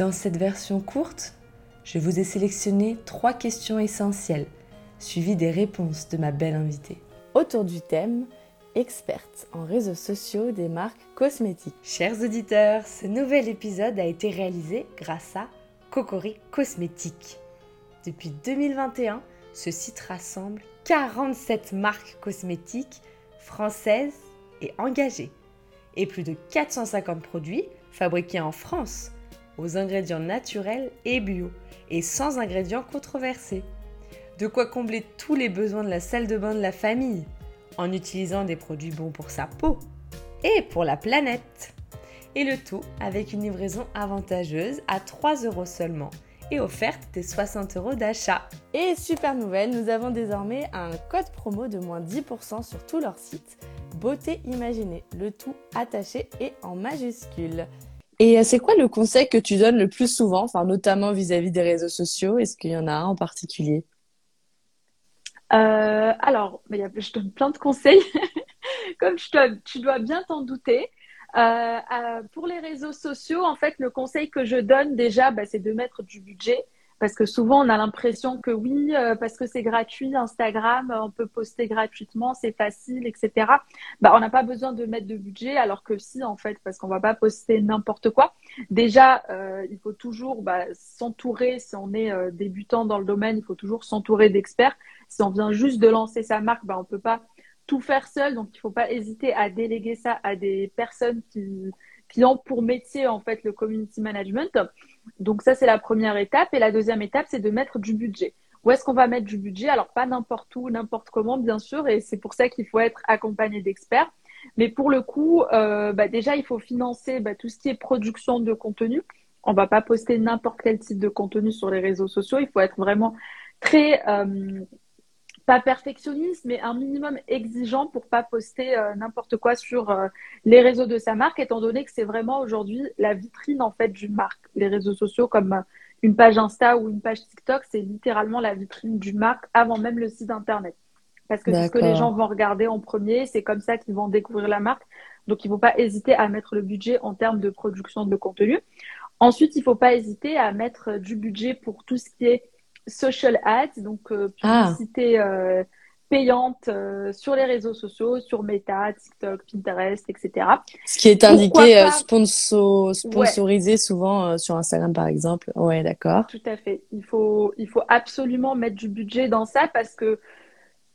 Dans cette version courte, je vous ai sélectionné trois questions essentielles, suivies des réponses de ma belle invitée. Autour du thème experte en réseaux sociaux des marques cosmétiques. Chers auditeurs, ce nouvel épisode a été réalisé grâce à Cocori Cosmétiques. Depuis 2021, ce site rassemble 47 marques cosmétiques françaises et engagées et plus de 450 produits fabriqués en France aux ingrédients naturels et bio et sans ingrédients controversés. De quoi combler tous les besoins de la salle de bain de la famille en utilisant des produits bons pour sa peau et pour la planète. Et le tout avec une livraison avantageuse à 3 euros seulement et offerte des 60 euros d'achat. Et super nouvelle, nous avons désormais un code promo de moins 10% sur tout leur site. Beauté imaginée, le tout attaché et en majuscule. Et euh, c'est quoi le conseil que tu donnes le plus souvent, notamment vis-à-vis des réseaux sociaux? Est-ce qu'il y en a un en particulier? Euh, alors, je donne plein de conseils, comme tu dois bien t'en douter. Euh, pour les réseaux sociaux, en fait, le conseil que je donne déjà, bah, c'est de mettre du budget. Parce que souvent, on a l'impression que oui, euh, parce que c'est gratuit, Instagram, on peut poster gratuitement, c'est facile, etc. Bah, on n'a pas besoin de mettre de budget, alors que si, en fait, parce qu'on va pas poster n'importe quoi. Déjà, euh, il faut toujours bah, s'entourer, si on est euh, débutant dans le domaine, il faut toujours s'entourer d'experts. Si on vient juste de lancer sa marque, bah, on peut pas tout faire seul, donc il faut pas hésiter à déléguer ça à des personnes qui, qui ont pour métier, en fait, le community management. Donc ça, c'est la première étape. Et la deuxième étape, c'est de mettre du budget. Où est-ce qu'on va mettre du budget? Alors pas n'importe où, n'importe comment, bien sûr. Et c'est pour ça qu'il faut être accompagné d'experts. Mais pour le coup, euh, bah, déjà, il faut financer bah, tout ce qui est production de contenu. On va pas poster n'importe quel type de contenu sur les réseaux sociaux. Il faut être vraiment très euh, pas perfectionniste, mais un minimum exigeant pour pas poster euh, n'importe quoi sur euh, les réseaux de sa marque, étant donné que c'est vraiment aujourd'hui la vitrine en fait d'une marque. Les réseaux sociaux comme euh, une page Insta ou une page TikTok, c'est littéralement la vitrine d'une marque avant même le site internet. Parce que c'est ce que les gens vont regarder en premier, c'est comme ça qu'ils vont découvrir la marque. Donc il ne faut pas hésiter à mettre le budget en termes de production de contenu. Ensuite, il ne faut pas hésiter à mettre du budget pour tout ce qui est social ads, donc euh, ah. publicité euh, payante euh, sur les réseaux sociaux, sur Meta, TikTok, Pinterest, etc. Ce qui est indiqué sponsor, sponsorisé souvent sur Instagram par exemple. Ouais, d'accord. Tout à fait. Il faut, il faut absolument mettre du budget dans ça parce que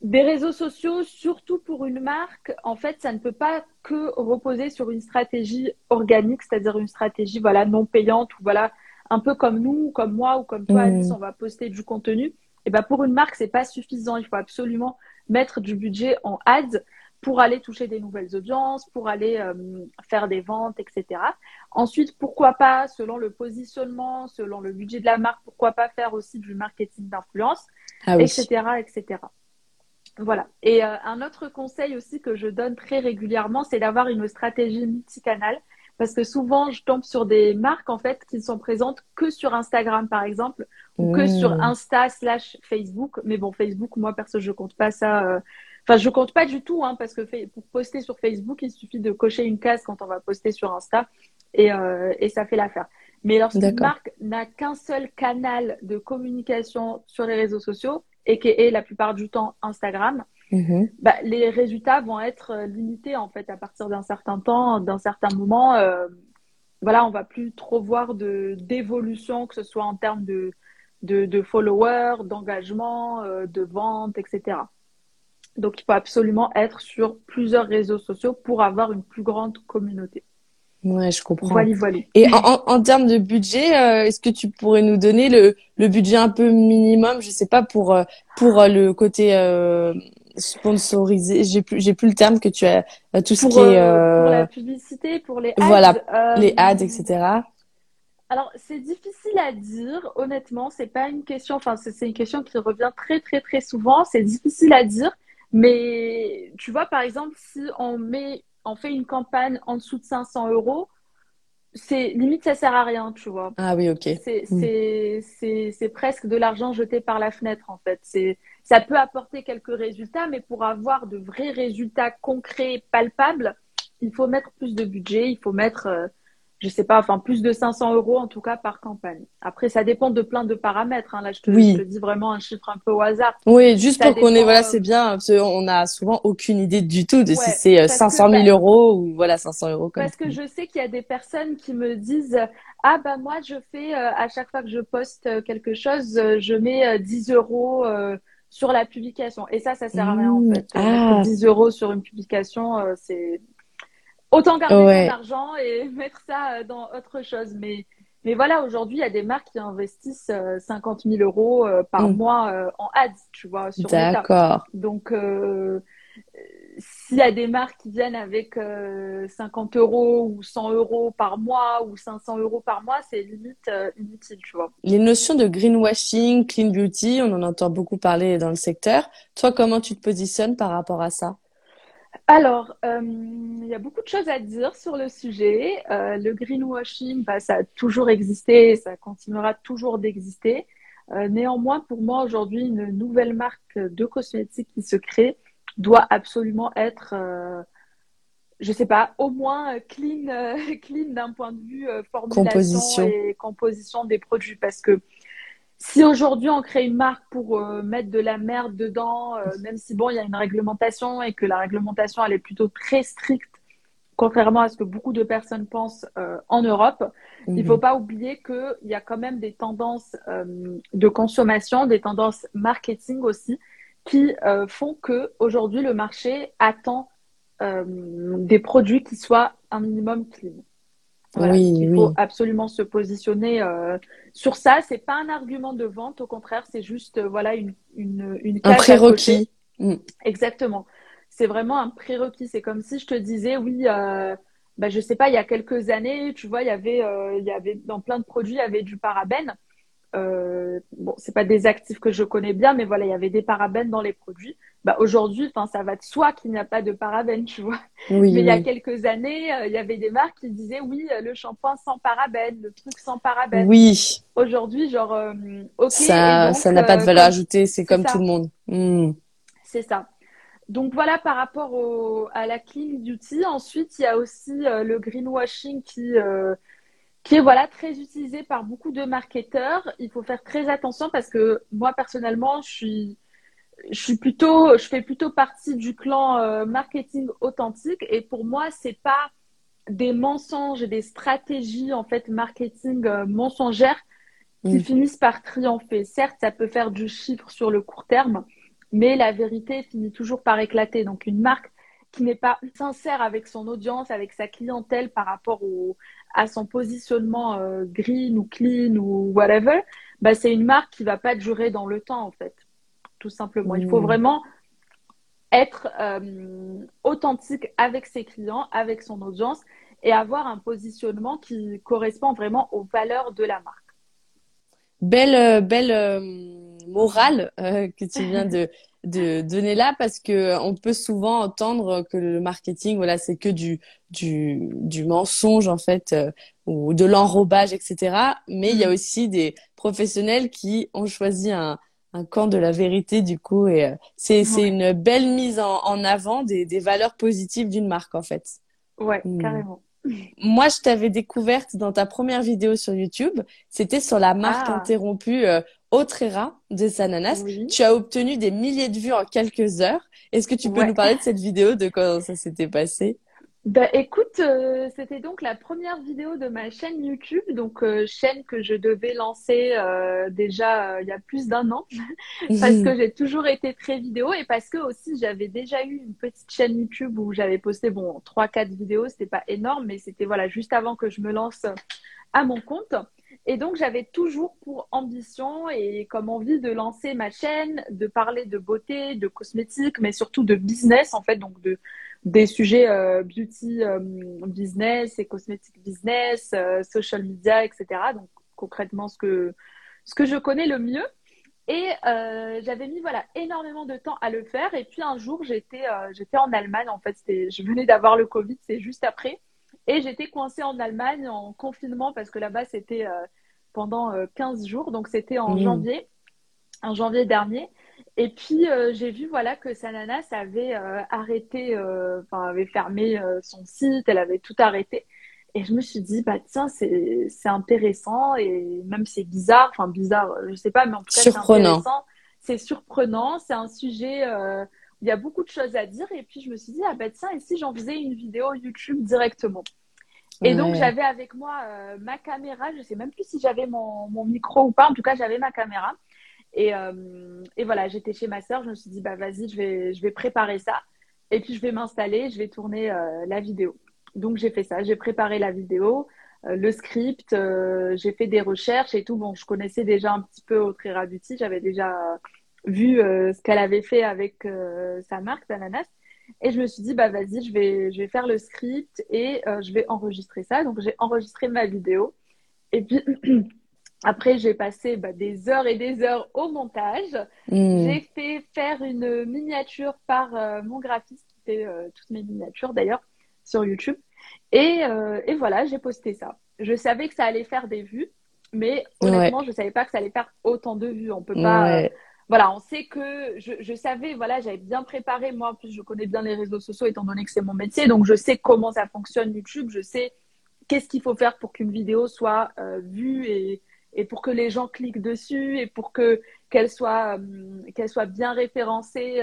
des réseaux sociaux, surtout pour une marque, en fait, ça ne peut pas que reposer sur une stratégie organique, c'est-à-dire une stratégie voilà non payante ou voilà un peu comme nous, comme moi ou comme toi, Alice, on va poster du contenu. Et ben pour une marque, c'est pas suffisant. Il faut absolument mettre du budget en ads pour aller toucher des nouvelles audiences, pour aller euh, faire des ventes, etc. Ensuite, pourquoi pas, selon le positionnement, selon le budget de la marque, pourquoi pas faire aussi du marketing d'influence, etc., ah etc. Voilà. Et euh, un autre conseil aussi que je donne très régulièrement, c'est d'avoir une stratégie multicanale parce que souvent je tombe sur des marques en fait qui ne sont présentes que sur Instagram par exemple ou que sur mmh. Insta slash Facebook. Mais bon, Facebook, moi perso, je compte pas ça. Euh, enfin, je compte pas du tout hein, parce que pour poster sur Facebook, il suffit de cocher une case quand on va poster sur Insta et, euh, et ça fait l'affaire. Mais lorsqu'une marque n'a qu'un seul canal de communication sur les réseaux sociaux et qui est la plupart du temps Instagram, Mhm. bah, les résultats vont être euh, limités en fait à partir d'un certain temps, d'un certain moment. Euh, voilà, on va plus trop voir de d'évolution, que ce soit en termes de de, de followers, d'engagement, euh, de vente, etc. Donc, il faut absolument être sur plusieurs réseaux sociaux pour avoir une plus grande communauté. Ouais, je comprends. Voilà, voilà. Et en, en, termes de budget, est-ce que tu pourrais nous donner le, le budget un peu minimum, je sais pas pour pour le côté sponsorisé. J'ai plus, j'ai plus le terme que tu as. Euh, tout ce qui est. Euh, pour la publicité, pour les ads. Voilà, euh, les ads, etc. Alors, c'est difficile à dire, honnêtement. C'est pas une question. Enfin, c'est une question qui revient très, très, très souvent. C'est difficile à dire. Mais tu vois, par exemple, si on met, on fait une campagne en dessous de 500 euros, c'est limite ça sert à rien, tu vois. Ah oui, ok. C'est mm. c'est presque de l'argent jeté par la fenêtre en fait. C'est ça peut apporter quelques résultats, mais pour avoir de vrais résultats concrets, palpables, il faut mettre plus de budget, il faut mettre, euh, je sais pas, enfin plus de 500 euros en tout cas par campagne. Après, ça dépend de plein de paramètres. Hein. Là, je te, je te, dis vraiment un chiffre un peu au hasard. Oui, juste pour qu'on ait, voilà, c'est bien. Parce on a souvent aucune idée du tout de si c'est 500 000 euros ou voilà 500 euros. Comme parce que je sais qu'il y a des personnes qui me disent ah bah moi je fais euh, à chaque fois que je poste euh, quelque chose, euh, je mets 10 euros sur la publication. Et ça, ça sert à rien en mmh. fait. Ah. 10 euros sur une publication, c'est Autant garder son argent et mettre ça euh, dans autre chose. Mais, mais voilà, aujourd'hui, il y a des marques qui investissent 50 euh, 000 euros euh, par mm. mois en ads, tu vois, sur D'accord. Donc, s'il y a des marques qui viennent avec 50 euros ou 100 euros par mois ou 500 euros par mois, c'est limite inutile, tu vois. Les notions de greenwashing, clean beauty, on en entend beaucoup parler dans le secteur. Toi, comment tu te positionnes par rapport à ça? Alors, euh, il y a beaucoup de choses à dire sur le sujet. Euh, le greenwashing, bah, ça a toujours existé, ça continuera toujours d'exister. Euh, néanmoins, pour moi, aujourd'hui, une nouvelle marque de cosmétiques qui se crée doit absolument être, je sais pas, au moins clean, clean d'un point de vue formulation composition. et composition des produits, parce que si aujourd'hui on crée une marque pour euh, mettre de la merde dedans, euh, même si bon, il y a une réglementation et que la réglementation elle est plutôt très stricte, contrairement à ce que beaucoup de personnes pensent euh, en Europe, il faut mhm. pas oublier qu'il y a quand même des tendances de consommation, des tendances marketing aussi, qui font que aujourd'hui le marché attend des produits qui soient un minimum clean oui, il faut absolument se positionner euh, sur ça. C'est pas un argument de vente, au contraire, c'est juste euh, voilà une une une un prérequis. Mm. Exactement. C'est vraiment un prérequis. C'est comme si je te disais oui. Euh, bah, je sais pas, il y a quelques années, tu vois, il y avait, euh, il y avait dans plein de produits, il y avait du parabène. Bon, c'est pas des actifs que je connais bien, mais voilà, il y avait des parabènes dans les produits. Bah, aujourd'hui, enfin, ça va de soi qu'il n'y a pas de parabènes, tu vois. mais il y a quelques années, euh, il y avait des marques qui disaient oui, euh, le shampoing sans parabènes, le truc sans parabènes. Oui. Aujourd'hui, genre, ok. Ça, ça n'a pas de valeur ajoutée, c'est comme tout le monde. Hmm. C'est ça. Donc voilà par rapport au, à la clean beauty. Ensuite, il y a aussi le greenwashing qui qui est voilà très utilisé par beaucoup de marketeurs. Il faut faire très attention parce que moi personnellement, je suis je suis plutôt je fais plutôt partie du clan euh, marketing authentique et pour moi, c'est pas des mensonges et des stratégies en fait marketing euh, mensongères qui finissent par triompher. Certes, ça peut faire du chiffre sur le court terme, mais la vérité finit toujours par éclater. Donc une marque qui n'est pas sincère avec son audience, avec sa clientèle par rapport au, à son positionnement euh, green ou clean ou whatever, bah, c'est une marque qui va pas durer dans le temps en fait, tout simplement. Il faut mmh. vraiment être euh, authentique avec ses clients, avec son audience et avoir un positionnement qui correspond vraiment aux valeurs de la marque. Belle, euh, belle morale que tu viens de de donner là parce que on peut souvent entendre que le marketing voilà c'est que du du du mensonge en fait euh, ou de l'enrobage etc mais il y a mm. aussi des professionnels qui ont choisi un un camp de la vérité du coup et euh, c'est c'est une belle mise en, en avant des des valeurs positives d'une marque en fait ouais mm. carrément moi, je t'avais découverte dans ta première vidéo sur YouTube. C'était sur la marque ah. interrompue euh, Autrera de Sananas. Tu as obtenu des milliers de vues en quelques heures. Est-ce que tu peux nous parler de cette vidéo, de comment ça s'était passé? Bah, écoute, euh, c'était donc la première vidéo de ma chaîne YouTube, donc euh, chaîne que je devais lancer euh, déjà il y a plus d'un an, parce que j'ai toujours été très vidéo et parce que aussi j'avais déjà eu une petite chaîne YouTube où j'avais posté bon trois quatre vidéos, c'était pas énorme, mais c'était voilà juste avant que je me lance à mon compte. Et donc, j'avais toujours pour ambition et comme envie de lancer ma chaîne, de parler de beauté, de cosmétiques, mais surtout de business, en fait, donc de, des sujets euh, beauty euh, business et cosmétique business, euh, social media, etc. Donc, concrètement, ce que, ce que je connais le mieux. Et j'avais mis voilà énormément de temps à le faire. Et puis un jour, j'étais j'étais en Allemagne. En fait, je venais d'avoir le Covid, c'est juste après. Et j'étais coincée en Allemagne en confinement parce que là-bas, c'était pendant 15 euh, jours. Donc, c'était en mmh. janvier, en janvier dernier. Et puis, euh, j'ai vu voilà, que Sananas avait arrêté, enfin, avait fermé son site, elle avait tout arrêté. Et je me suis dit, bah tiens, c'est intéressant et même c'est bizarre, enfin bizarre, je sais pas, mais en tout cas, c'est intéressant. C'est surprenant, c'est un sujet euh, où il y a beaucoup de choses à dire. Et puis je me suis dit, ah bah tiens, et si j'en faisais une vidéo YouTube directement? Et donc j'avais avec moi euh, ma caméra, je sais même plus si j'avais mon, mon, micro ou pas, en tout cas j'avais ma caméra. Et, euh, et voilà, j'étais chez ma sœur, je me suis dit, bah vas-y, je vais, préparer ça. Et puis je vais m'installer, je vais tourner la vidéo. Donc j'ai fait ça, j'ai préparé la vidéo, euh, le script, euh, j'ai fait des recherches et tout. Bon, je connaissais déjà un petit peu Audrey Beauty, j'avais déjà vu euh, ce qu'elle avait fait avec sa marque d'ananas. Et je me suis dit, bah vas-y, je vais faire le script et je vais enregistrer ça. Donc j'ai enregistré ma vidéo. Et puis après, j'ai passé bah, des heures et des heures au montage. Hmm. J'ai fait faire une miniature par mon graphiste qui fait toutes mes miniatures d'ailleurs sur YouTube. Et, euh, et voilà, j'ai posté ça. Je savais que ça allait faire des vues, mais honnêtement, je je savais pas que ça allait faire autant de vues. On peut pas. Euh, voilà, on sait que je, je savais, voilà, j'avais bien préparé. Moi, en plus, je connais bien les réseaux sociaux étant donné que c'est mon métier. Donc, je sais comment ça fonctionne YouTube. Je sais qu'est-ce qu'il faut faire pour qu'une vidéo soit euh, vue et, et pour que les gens cliquent dessus et pour que qu'elle soit qu'elle soit bien référencée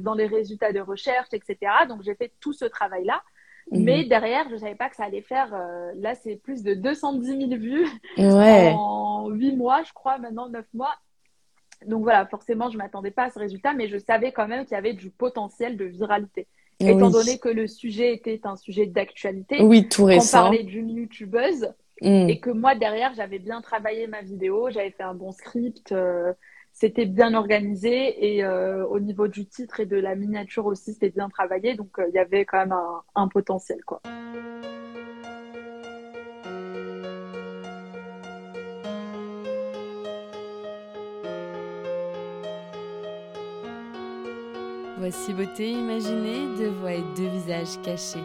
dans les résultats de recherche, etc. Donc j'ai fait tout ce travail là. Mais mhm. derrière, je ne savais pas que ça allait faire. Euh, là, c'est plus de 210 000 vues en 8 mois, je crois, maintenant 9 mois. Donc voilà, forcément, je ne m'attendais pas à ce résultat, mais je savais quand même qu'il y avait du potentiel de viralité. Étant donné que le sujet était un sujet d'actualité, oui, tout récent. On parlait d'une youtubeuse mm. et que moi, derrière, j'avais bien travaillé ma vidéo, j'avais fait un bon script. Euh, c'était bien organisé et euh, au niveau du titre et de la miniature aussi, c'était bien travaillé. Donc euh, il y avait quand même un, potentiel. quoi. Voici beauté imaginée, deux voix et deux visages cachés.